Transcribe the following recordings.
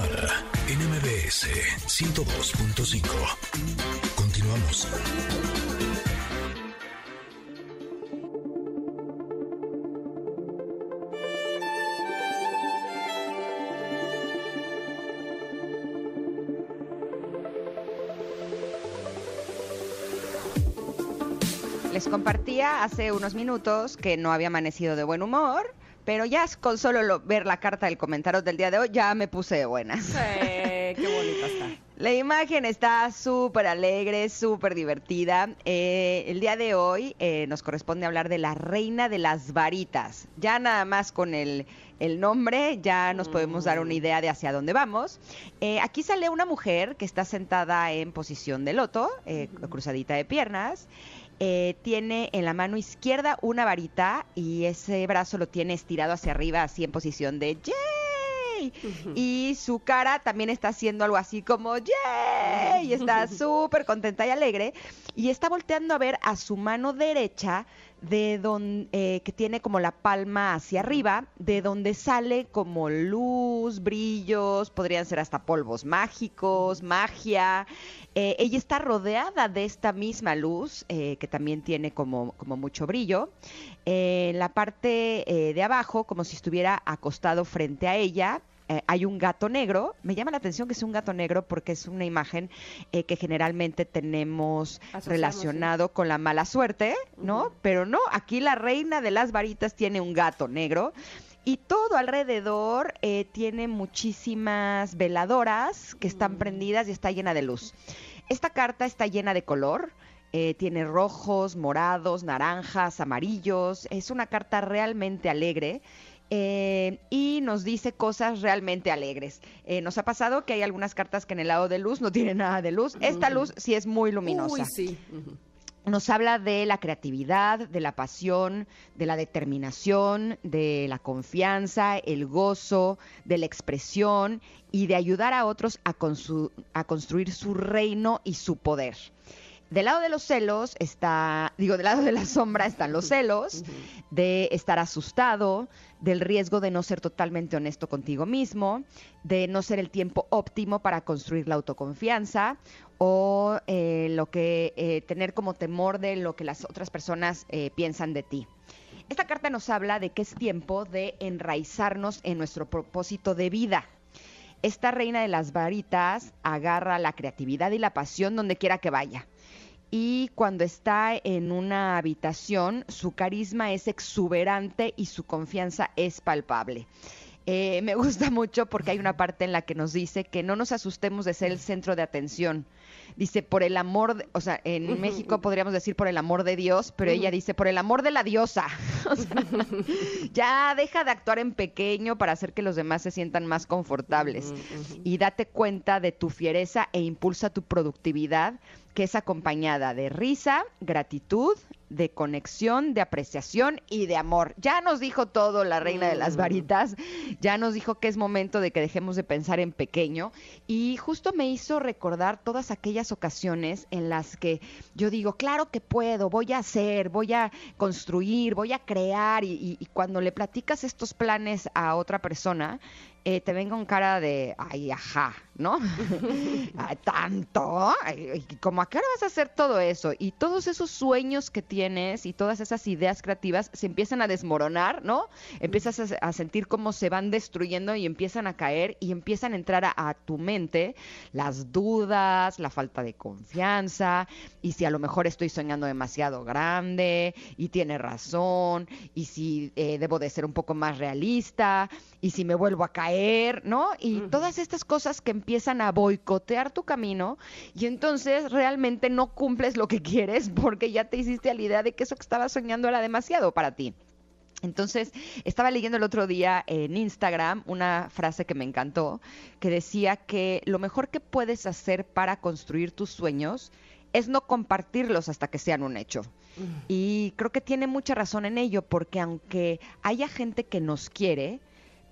Mara, NMBS 102.5. Continuamos. Les compartía hace unos minutos que no había amanecido de buen humor, pero ya con solo lo- ver la carta del comentario del día de hoy ya me puse de buenas. Sí, qué bonita está. La imagen está súper alegre, súper divertida. Eh, el día de hoy eh, nos corresponde hablar de la reina de las varitas. Ya nada más con el, el nombre ya nos podemos dar una idea de hacia dónde vamos. Eh, aquí sale una mujer que está sentada en posición de loto, cruzadita de piernas. Eh, tiene en la mano izquierda una varita y ese brazo lo tiene estirado hacia arriba, así en posición de ¡Yay! Y su cara también está haciendo algo así como ¡Yay! Y está súper contenta y alegre. Y está volteando a ver a su mano derecha, de donde, que tiene como la palma hacia arriba, de donde sale como luz, brillos, podrían ser hasta polvos mágicos, magia. Eh, ella está rodeada de esta misma luz, eh, que también tiene como, como mucho brillo. Eh, en la parte eh, de abajo, como si estuviera acostado frente a ella, eh, hay un gato negro. Me llama la atención que sea un gato negro porque es una imagen eh, que generalmente tenemos Asociamos, relacionado con la mala suerte, ¿no? Pero no, aquí la reina de las varitas tiene un gato negro. Y todo alrededor eh, tiene muchísimas veladoras que están prendidas y está llena de luz. Esta carta está llena de color. eh, tiene rojos, morados, naranjas, amarillos. Es una carta realmente alegre. Eh, y nos dice cosas realmente alegres. Eh, nos ha pasado que hay algunas cartas que en el lado de luz no tienen nada de luz. Esta luz sí es muy luminosa Uy, sí. Nos habla de la creatividad, de la pasión, de la determinación, de la confianza, el gozo, de la expresión y de ayudar a otros a, a construir su reino y su poder. Del lado de los celos está, digo, del lado de la sombra están los celos, de estar asustado, del riesgo de no ser totalmente honesto contigo mismo, de no ser el tiempo óptimo para construir la autoconfianza o eh, lo que eh, tener como temor de lo que las otras personas eh, piensan de ti. Esta carta nos habla de que es tiempo de enraizarnos en nuestro propósito de vida. Esta reina de las varitas agarra la creatividad y la pasión donde quiera que vaya. Y cuando está en una habitación, su carisma es exuberante y su confianza es palpable. Eh, me gusta mucho porque hay una parte en la que nos dice que no nos asustemos de ser el centro de atención. Dice, por el amor, de- o sea, en México podríamos decir por el amor de Dios, pero ella dice, por el amor de la diosa. O sea, ya deja de actuar en pequeño para hacer que los demás se sientan más confortables. Y date cuenta de tu fiereza e impulsa tu productividad, que es acompañada de risa, gratitud, de conexión, de apreciación y de amor. Ya nos dijo todo la reina de las varitas, ya nos dijo que es momento de que dejemos de pensar en pequeño y justo me hizo recordar todas aquellas ocasiones en las que yo digo, claro que puedo, voy a hacer, voy a construir, voy a crear y, y- y cuando le platicas estos planes a otra persona, eh, te venga con cara de, ay, ajá, ¿no? Ay, Tanto, como a qué hora vas a hacer todo eso y todos esos sueños que tienes y todas esas ideas creativas se empiezan a desmoronar, ¿no? Empiezas a, a sentir cómo se van destruyendo y empiezan a caer y empiezan a entrar a, a tu mente las dudas, la falta de confianza y si a lo mejor estoy soñando demasiado grande y tiene razón y si eh, debo de ser un poco más realista y si me vuelvo a caer, ¿no? Y todas estas cosas que empiezan a boicotear tu camino y entonces realmente no cumples lo que quieres porque ya te hiciste a la idea de que eso que estabas soñando era demasiado para ti. Entonces, estaba leyendo el otro día en Instagram una frase que me encantó, que decía que lo mejor que puedes hacer para construir tus sueños es no compartirlos hasta que sean un hecho. Y creo que tiene mucha razón en ello, porque aunque haya gente que nos quiere,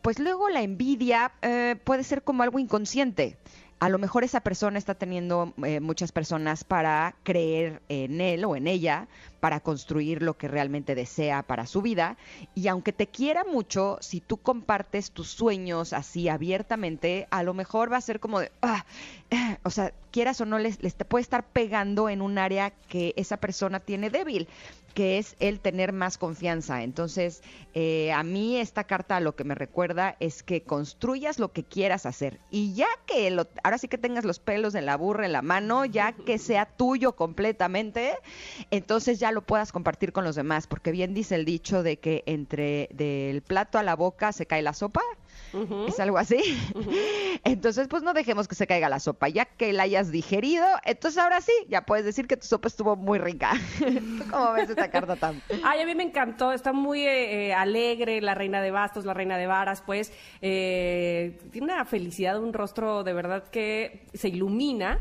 pues luego la envidia eh, puede ser como algo inconsciente. A lo mejor esa persona está teniendo eh, muchas personas para creer en él o en ella, para construir lo que realmente desea para su vida. Y aunque te quiera mucho, si tú compartes tus sueños así abiertamente, a lo mejor va a ser como de, ah, eh", o sea, quieras o no, les, puede estar pegando en un área que esa persona tiene débil que es el tener más confianza. Entonces, eh, a mí esta carta lo que me recuerda es que construyas lo que quieras hacer. Y ya que lo, ahora sí que tengas los pelos en la burra en la mano, ya que sea tuyo completamente, entonces ya lo puedas compartir con los demás. Porque bien dice el dicho de que entre del plato a la boca se cae la sopa. Es algo así. Entonces, pues no dejemos que se caiga la sopa. Ya que la hayas digerido, entonces ahora sí, ya puedes decir que tu sopa estuvo muy rica. cómo ves esta carta tan? Ay, a mí me encantó. Está muy eh, eh, alegre la reina de bastos, la reina de varas, pues. Eh, tiene una felicidad, un rostro de verdad que se ilumina.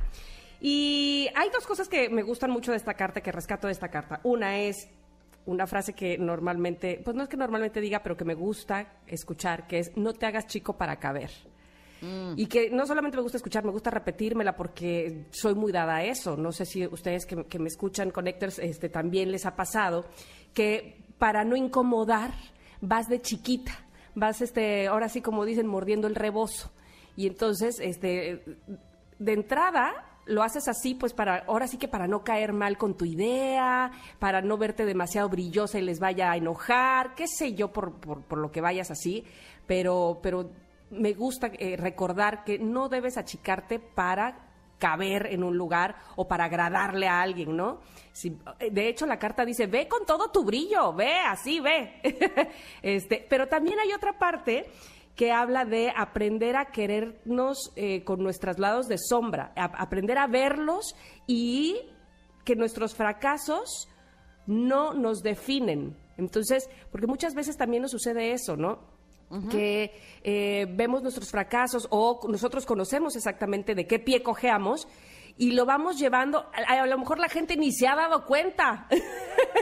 Y hay dos cosas que me gustan mucho de esta carta, que rescato de esta carta. Una es una frase que normalmente, pues no es que normalmente diga, pero que me gusta escuchar, que es no te hagas chico para caber. Mm. Y que no solamente me gusta escuchar, me gusta repetírmela porque soy muy dada a eso. No sé si ustedes que, me escuchan, Connectors, este, también les ha pasado que para no incomodar vas de chiquita, vas, este, ahora sí como dicen, mordiendo el rebozo. Y entonces, este, de entrada, lo haces así, pues para, ahora sí que para no caer mal con tu idea, para no verte demasiado brillosa y les vaya a enojar, qué sé yo por, por, lo que vayas así, pero, pero me gusta eh, recordar que no debes achicarte para caber en un lugar o para agradarle a alguien, ¿no? Si, de hecho, la carta dice, ve con todo tu brillo, ve, así, ve. este, pero también hay otra parte que habla de aprender a querernos eh, con nuestros lados de sombra, aprender a verlos y que nuestros fracasos no nos definen. Entonces, porque muchas veces también nos sucede eso, ¿no? que eh, vemos nuestros fracasos o nosotros conocemos exactamente de qué pie cojeamos y lo vamos llevando, a, lo mejor la gente ni se ha dado cuenta,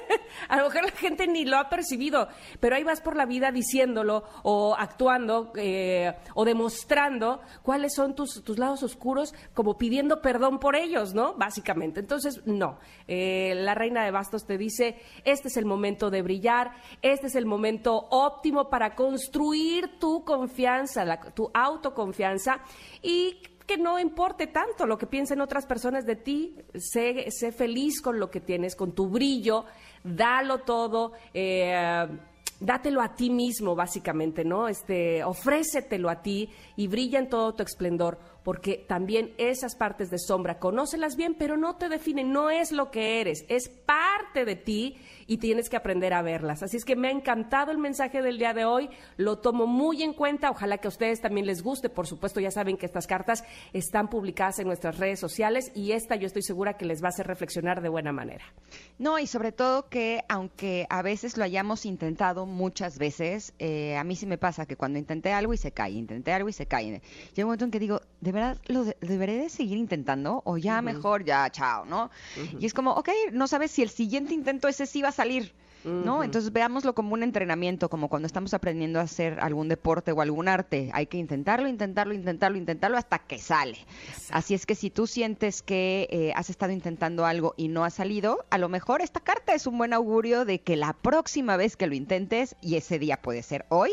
a lo mejor la gente ni lo ha percibido, pero ahí vas por la vida diciéndolo o actuando eh, o demostrando cuáles son tus, tus, lados oscuros, como pidiendo perdón por ellos, ¿no? Básicamente. Entonces, no, eh, la reina de bastos te dice, este es el momento de brillar, este es el momento óptimo para construir tu confianza, tu autoconfianza y que no importe tanto lo que piensen otras personas de ti, sé, sé feliz con lo que tienes, con tu brillo, dalo todo, eh, dátelo a ti mismo, básicamente, ¿no? Este, ofrécetelo a ti y brilla en todo tu esplendor, porque también esas partes de sombra, conócelas bien, pero no te definen, no es lo que eres, es parte de ti y tienes que aprender a verlas. Así es que me ha encantado el mensaje del día de hoy, lo tomo muy en cuenta, ojalá que a ustedes también les guste, por supuesto ya saben que estas cartas están publicadas en nuestras redes sociales y esta yo estoy segura que les va a hacer reflexionar de buena manera. No, y sobre todo que aunque a veces lo hayamos intentado muchas veces, eh, a mí sí me pasa que cuando intenté algo y se cae, intenté algo y se cae. Llega un momento en que digo, ¿de verdad lo deberé de seguir intentando? O ya mejor, ya, chao, ¿no? Y es como, ok, no sabes si el siguiente intento ese sí va a salir. ¿No? Entonces veámoslo como un entrenamiento, como cuando estamos aprendiendo a hacer algún deporte o algún arte. Hay que intentarlo, intentarlo, intentarlo, intentarlo hasta que sale. Así es que si tú sientes que eh, has estado intentando algo y no ha salido, a lo mejor esta carta es un buen augurio de que la próxima vez que lo intentes, y ese día puede ser hoy,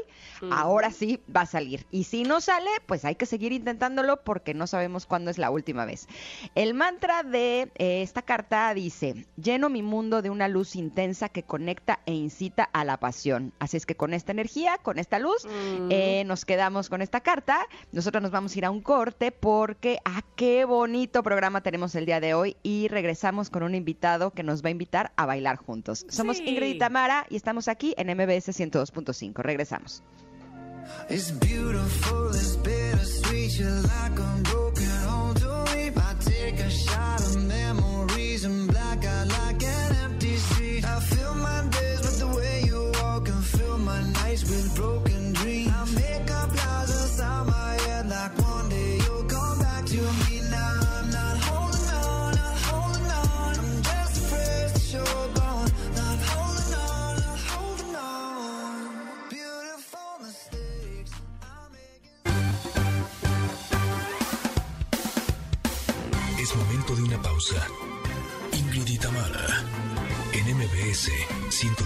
ahora sí va a salir. Y si no sale, pues hay que seguir intentándolo porque no sabemos cuándo es la última vez. El mantra de eh, esta carta dice, lleno mi mundo de una luz intensa que conecta e incita a la pasión. Así es que con esta energía, con esta luz, mm. eh, nos quedamos con esta carta. Nosotros nos vamos a ir a un corte porque ah, qué bonito programa tenemos el día de hoy y regresamos con un invitado que nos va a invitar a bailar juntos. Somos sí. Ingrid y Tamara y estamos aquí en MBS 102.5. Regresamos.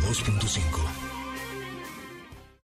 92.5.